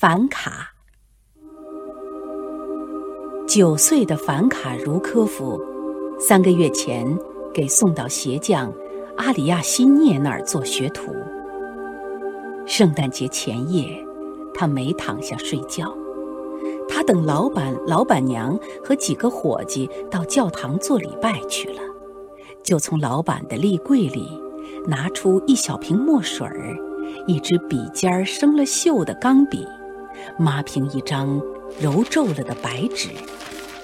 凡卡。九岁的凡卡茹科夫，三个月前给送到鞋匠阿里亚辛涅那儿做学徒。圣诞节前夜，他没躺下睡觉，他等老板、老板娘和几个伙计到教堂做礼拜去了，就从老板的立柜里拿出一小瓶墨水儿，一支笔尖儿生了锈的钢笔，抹平一张揉皱了的白纸，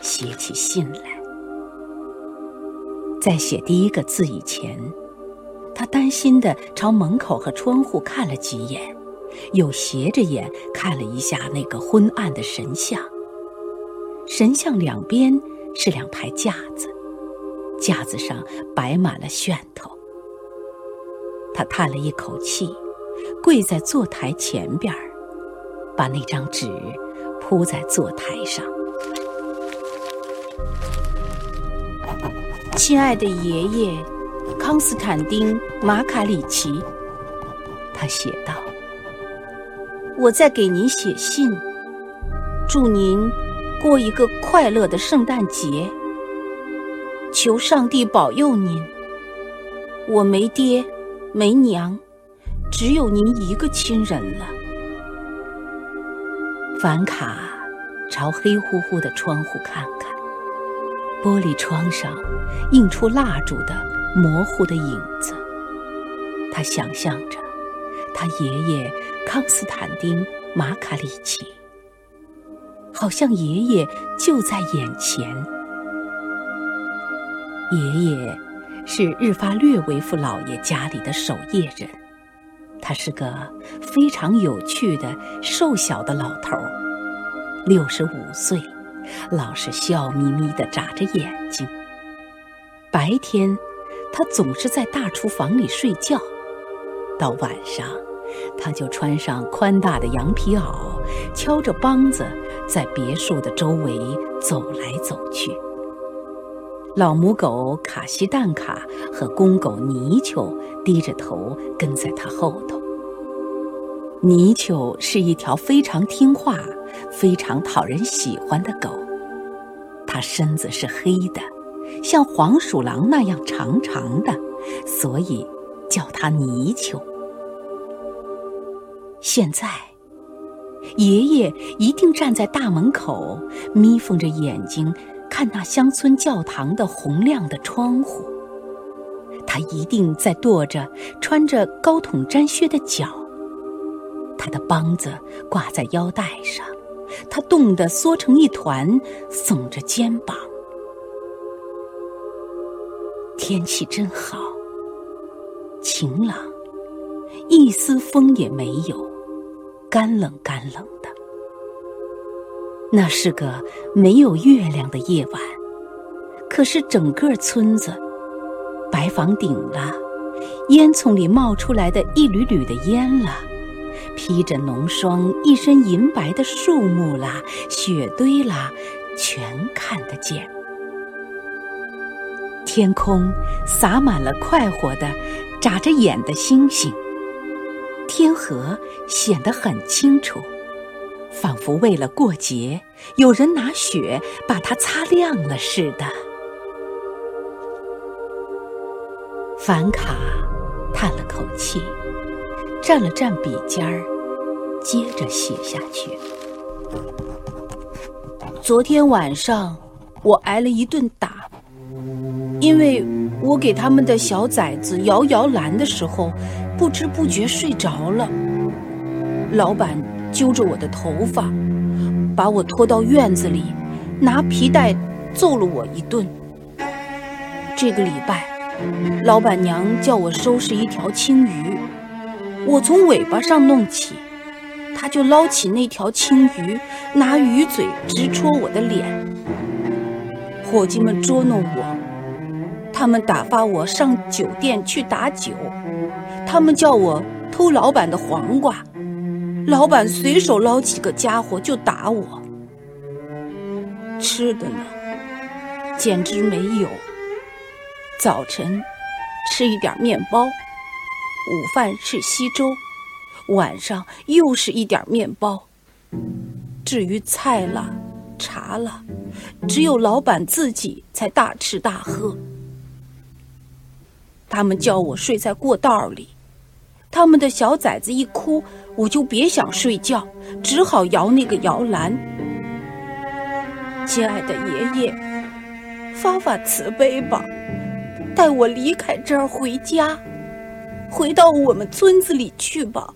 写起信来。在写第一个字以前。他担心地朝门口和窗户看了几眼，又斜着眼看了一下那个昏暗的神像。神像两边是两排架子，架子上摆满了楦头。他叹了一口气，跪在坐台前边儿，把那张纸铺在坐台上。亲爱的爷爷。康斯坦丁·马卡里奇，他写道：“我在给您写信，祝您过一个快乐的圣诞节。求上帝保佑您。我没爹，没娘，只有您一个亲人了。”凡卡朝黑乎乎的窗户看看，玻璃窗上映出蜡烛的。模糊的影子，他想象着他爷爷康斯坦丁·马卡里奇，好像爷爷就在眼前。爷爷是日发略维夫老爷家里的守夜人，他是个非常有趣的瘦小的老头儿，六十五岁，老是笑眯眯地眨着眼睛，白天。他总是在大厨房里睡觉，到晚上，他就穿上宽大的羊皮袄，敲着梆子，在别墅的周围走来走去。老母狗卡西蛋卡和公狗泥鳅低着头跟在他后头。泥鳅是一条非常听话、非常讨人喜欢的狗，它身子是黑的。像黄鼠狼那样长长的，所以叫它泥鳅。现在，爷爷一定站在大门口，眯缝着眼睛看那乡村教堂的红亮的窗户。他一定在跺着穿着高筒毡靴的脚，他的梆子挂在腰带上，他冻得缩成一团，耸着肩膀。天气真好，晴朗，一丝风也没有，干冷干冷的。那是个没有月亮的夜晚，可是整个村子，白房顶了，烟囱里冒出来的一缕缕的烟了，披着浓霜、一身银白的树木啦、雪堆啦，全看得见。天空洒满了快活的、眨着眼的星星，天河显得很清楚，仿佛为了过节，有人拿雪把它擦亮了似的。凡卡叹了口气，蘸了蘸笔尖儿，接着写下去。昨天晚上，我挨了一顿打。因为我给他们的小崽子摇摇篮的时候，不知不觉睡着了。老板揪着我的头发，把我拖到院子里，拿皮带揍了我一顿。这个礼拜，老板娘叫我收拾一条青鱼，我从尾巴上弄起，他就捞起那条青鱼，拿鱼嘴直戳我的脸。伙计们捉弄我。他们打发我上酒店去打酒，他们叫我偷老板的黄瓜，老板随手捞起个家伙就打我。吃的呢，简直没有。早晨吃一点面包，午饭是稀粥，晚上又是一点面包，至于菜了、茶了，只有老板自己才大吃大喝。他们叫我睡在过道里，他们的小崽子一哭，我就别想睡觉，只好摇那个摇篮。亲爱的爷爷，发发慈悲吧，带我离开这儿回家，回到我们村子里去吧。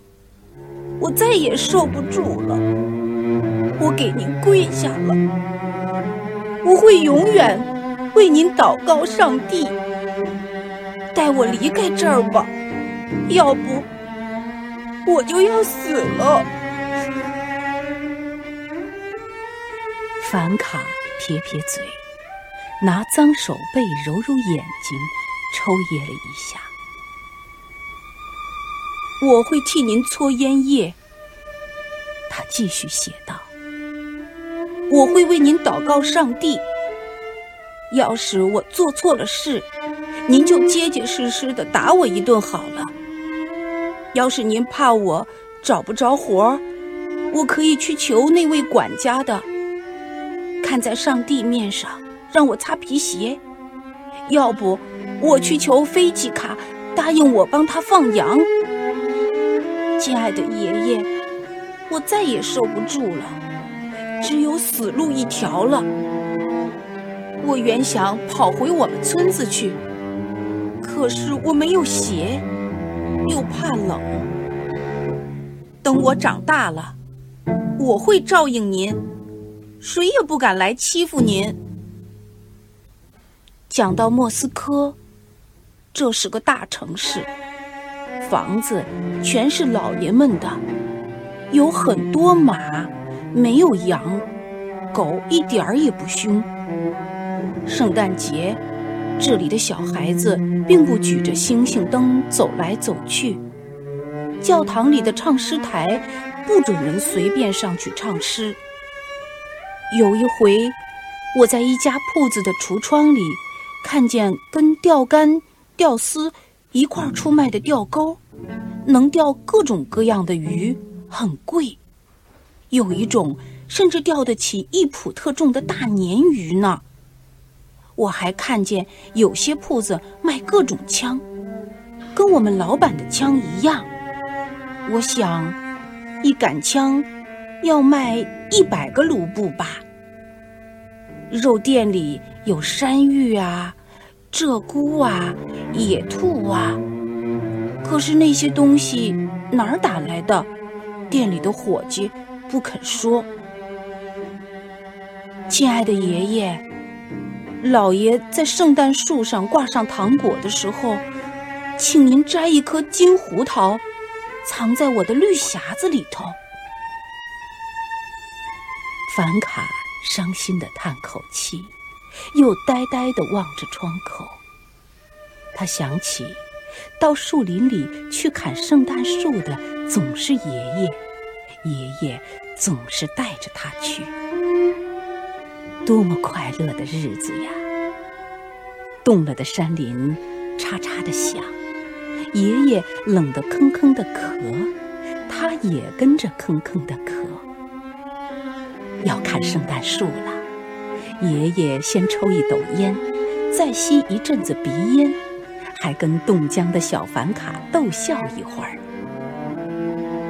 我再也受不住了，我给您跪下了，我会永远为您祷告上帝。带我离开这儿吧，要不我就要死了。凡卡撇撇嘴，拿脏手背揉揉眼睛，抽噎了一下。我会替您搓烟叶。他继续写道：“我会为您祷告上帝。要是我做错了事，您就结结实实的打我一顿好了。要是您怕我找不着活儿，我可以去求那位管家的，看在上帝面上，让我擦皮鞋。要不，我去求菲吉卡，答应我帮他放羊。”亲爱的爷爷，我再也受不住了，只有死路一条了。我原想跑回我们村子去，可是我没有鞋，又怕冷。等我长大了，我会照应您，谁也不敢来欺负您。讲到莫斯科，这是个大城市。房子全是老爷们的，有很多马，没有羊，狗一点儿也不凶。圣诞节，这里的小孩子并不举着星星灯走来走去。教堂里的唱诗台不准人随便上去唱诗。有一回，我在一家铺子的橱窗里看见跟钓竿、钓丝。一块出卖的钓钩，能钓各种各样的鱼，很贵。有一种甚至钓得起一普特重的大鲶鱼呢。我还看见有些铺子卖各种枪，跟我们老板的枪一样。我想，一杆枪要卖一百个卢布吧。肉店里有山芋啊。鹧鸪啊，野兔啊，可是那些东西哪儿打来的？店里的伙计不肯说。亲爱的爷爷，老爷在圣诞树上挂上糖果的时候，请您摘一颗金胡桃，藏在我的绿匣子里头。凡卡伤心的叹口气。又呆呆地望着窗口，他想起，到树林里去砍圣诞树的总是爷爷，爷爷总是带着他去，多么快乐的日子呀！冻了的山林嚓嚓地响，爷爷冷得吭吭地咳，他也跟着吭吭地咳。要看圣诞树了。爷爷先抽一斗烟，再吸一阵子鼻烟，还跟冻僵的小凡卡逗笑一会儿。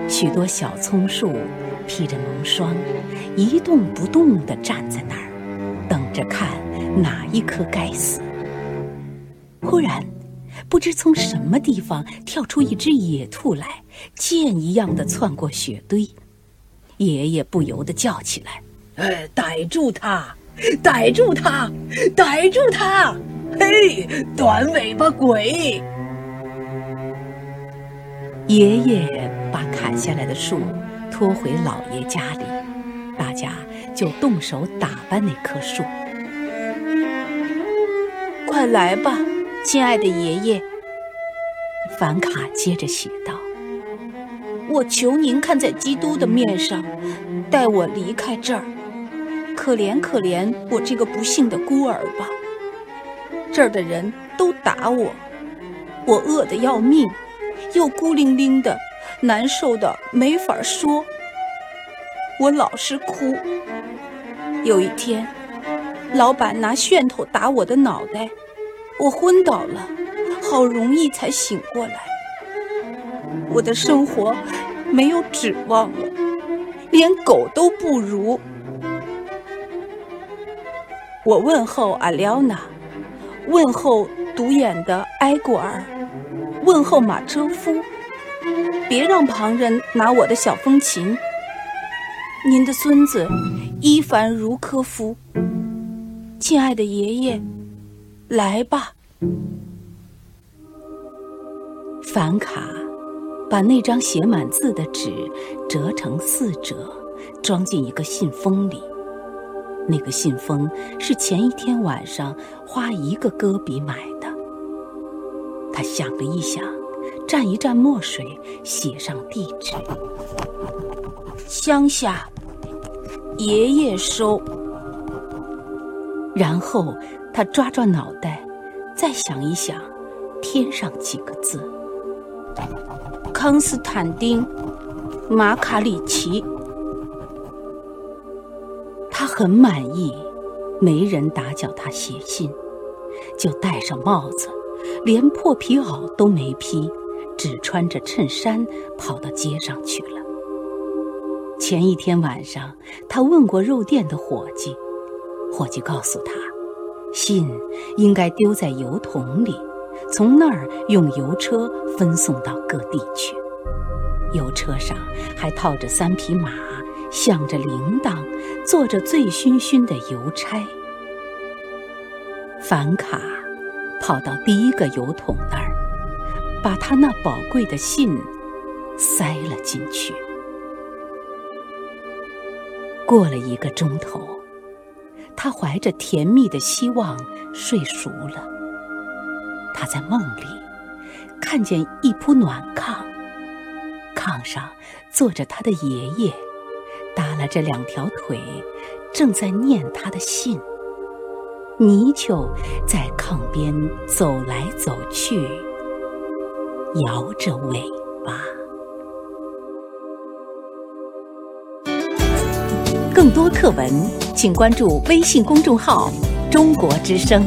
许多小葱树披着浓霜，一动不动地站在那儿，等着看哪一棵该死。忽然，不知从什么地方跳出一只野兔来，箭一样的窜过雪堆。爷爷不由得叫起来：“哎，逮住它！” 逮住他！逮住他！嘿，短尾巴鬼！爷爷把砍下来的树拖回老爷家里，大家就动手打扮那棵树。快来吧，亲爱的爷爷！凡卡接着写道：“我求您看在基督的面上，带我离开这儿。”可怜可怜我这个不幸的孤儿吧！这儿的人都打我，我饿得要命，又孤零零的，难受的没法说。我老是哭。有一天，老板拿楦头打我的脑袋，我昏倒了，好容易才醒过来。我的生活没有指望了，连狗都不如。我问候阿廖娜，问候独眼的埃果尔，问候马车夫。别让旁人拿我的小风琴。您的孙子伊凡茹科夫，亲爱的爷爷，来吧。凡卡把那张写满字的纸折成四折，装进一个信封里。那个信封是前一天晚上花一个戈比买的。他想了一想，蘸一蘸墨水，写上地址：乡下，爷爷收。然后他抓抓脑袋，再想一想，添上几个字：康斯坦丁·马卡里奇。很满意，没人打搅他写信，就戴上帽子，连破皮袄都没披，只穿着衬衫跑到街上去了。前一天晚上，他问过肉店的伙计，伙计告诉他，信应该丢在邮筒里，从那儿用邮车分送到各地去。邮车上还套着三匹马。响着铃铛，坐着醉醺醺的邮差。凡卡跑到第一个邮筒那儿，把他那宝贵的信塞了进去。过了一个钟头，他怀着甜蜜的希望睡熟了。他在梦里看见一铺暖炕，炕上坐着他的爷爷。耷拉着两条腿，正在念他的信。泥鳅在炕边走来走去，摇着尾巴。更多课文，请关注微信公众号“中国之声”。